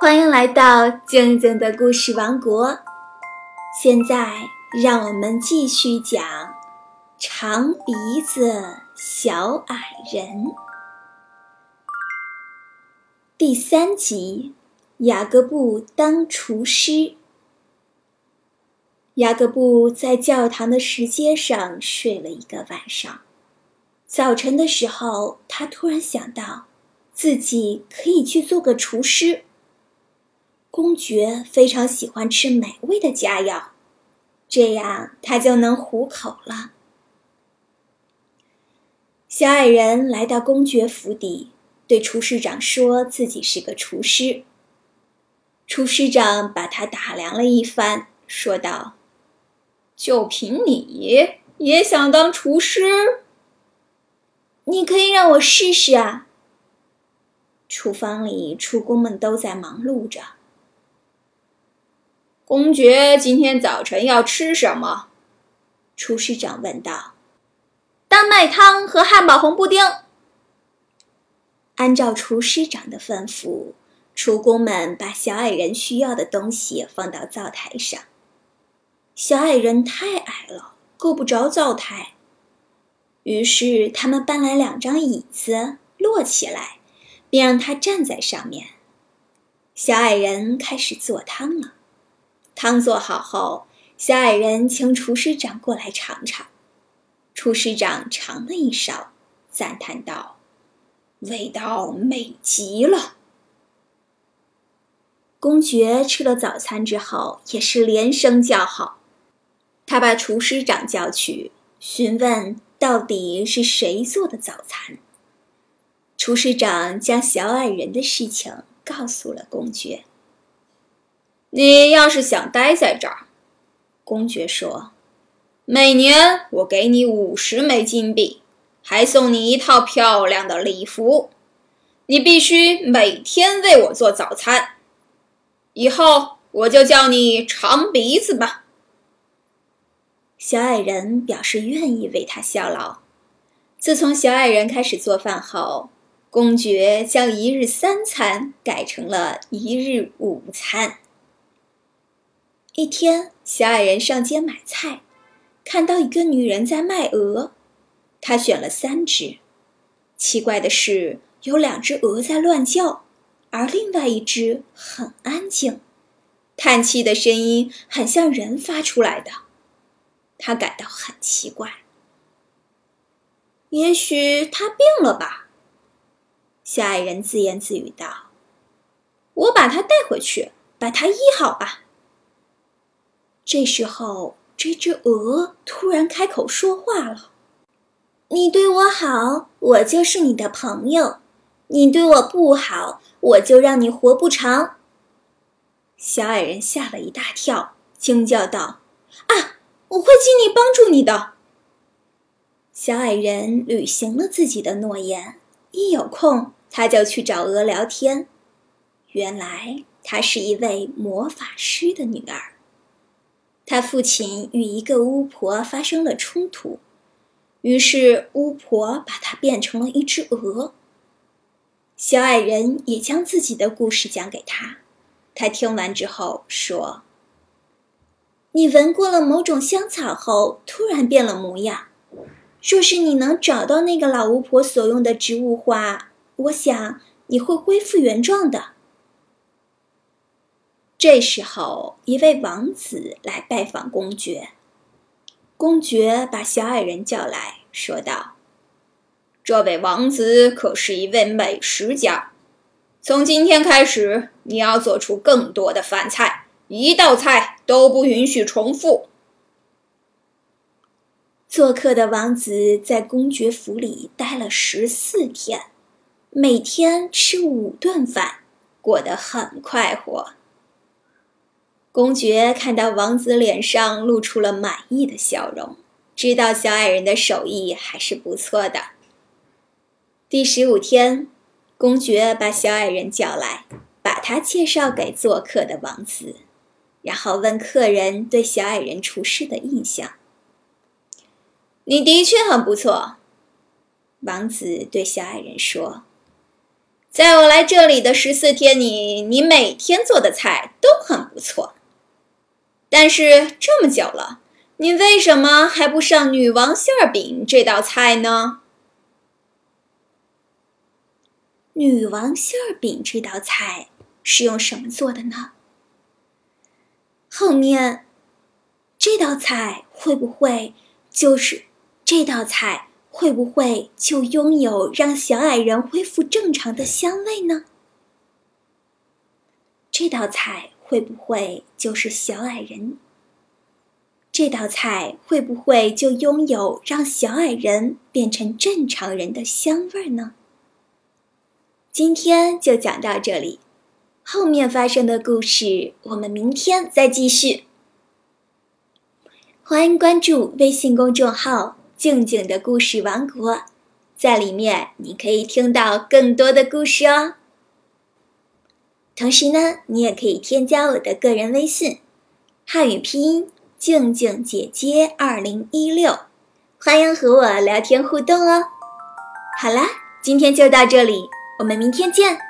欢迎来到静静的故事王国。现在，让我们继续讲《长鼻子小矮人》第三集：雅各布当厨师。雅各布在教堂的石阶上睡了一个晚上。早晨的时候，他突然想到，自己可以去做个厨师。公爵非常喜欢吃美味的佳肴，这样他就能糊口了。小矮人来到公爵府邸，对厨师长说自己是个厨师。厨师长把他打量了一番，说道：“就凭你也想当厨师？你可以让我试试啊。”厨房里，厨工们都在忙碌着。公爵今天早晨要吃什么？厨师长问道。丹麦汤和汉堡红布丁。按照厨师长的吩咐，厨工们把小矮人需要的东西放到灶台上。小矮人太矮了，够不着灶台，于是他们搬来两张椅子，摞起来，并让他站在上面。小矮人开始做汤了。汤做好后，小矮人请厨师长过来尝尝。厨师长尝了一勺，赞叹道：“味道美极了。”公爵吃了早餐之后，也是连声叫好。他把厨师长叫去，询问到底是谁做的早餐。厨师长将小矮人的事情告诉了公爵。你要是想待在这儿，公爵说，每年我给你五十枚金币，还送你一套漂亮的礼服。你必须每天为我做早餐。以后我就叫你长鼻子吧。小矮人表示愿意为他效劳。自从小矮人开始做饭后，公爵将一日三餐改成了一日午餐。一天，小矮人上街买菜，看到一个女人在卖鹅，他选了三只。奇怪的是，有两只鹅在乱叫，而另外一只很安静，叹气的声音很像人发出来的。他感到很奇怪。也许他病了吧？小矮人自言自语道：“我把他带回去，把它医好吧。”这时候，这只鹅突然开口说话了：“你对我好，我就是你的朋友；你对我不好，我就让你活不长。”小矮人吓了一大跳，惊叫道：“啊，我会尽力帮助你的。”小矮人履行了自己的诺言，一有空他就去找鹅聊天。原来，她是一位魔法师的女儿。他父亲与一个巫婆发生了冲突，于是巫婆把他变成了一只鹅。小矮人也将自己的故事讲给他，他听完之后说：“你闻过了某种香草后，突然变了模样。若是你能找到那个老巫婆所用的植物花，我想你会恢复原状的。”这时候，一位王子来拜访公爵。公爵把小矮人叫来说道：“这位王子可是一位美食家，从今天开始，你要做出更多的饭菜，一道菜都不允许重复。”做客的王子在公爵府里待了十四天，每天吃五顿饭，过得很快活。公爵看到王子脸上露出了满意的笑容，知道小矮人的手艺还是不错的。第十五天，公爵把小矮人叫来，把他介绍给做客的王子，然后问客人对小矮人厨师的印象。你的确很不错，王子对小矮人说。在我来这里的十四天里，你每天做的菜都很不错。但是这么久了，你为什么还不上女王馅饼这道菜呢？女王馅饼这道菜是用什么做的呢？后面这道菜会不会就是这道菜？会不会就拥有让小矮人恢复正常的香味呢？这道菜会不会就是小矮人？这道菜会不会就拥有让小矮人变成正常人的香味儿呢？今天就讲到这里，后面发生的故事我们明天再继续。欢迎关注微信公众号。静静的故事王国，在里面你可以听到更多的故事哦。同时呢，你也可以添加我的个人微信，汉语拼音静静姐姐二零一六，欢迎和我聊天互动哦。好啦，今天就到这里，我们明天见。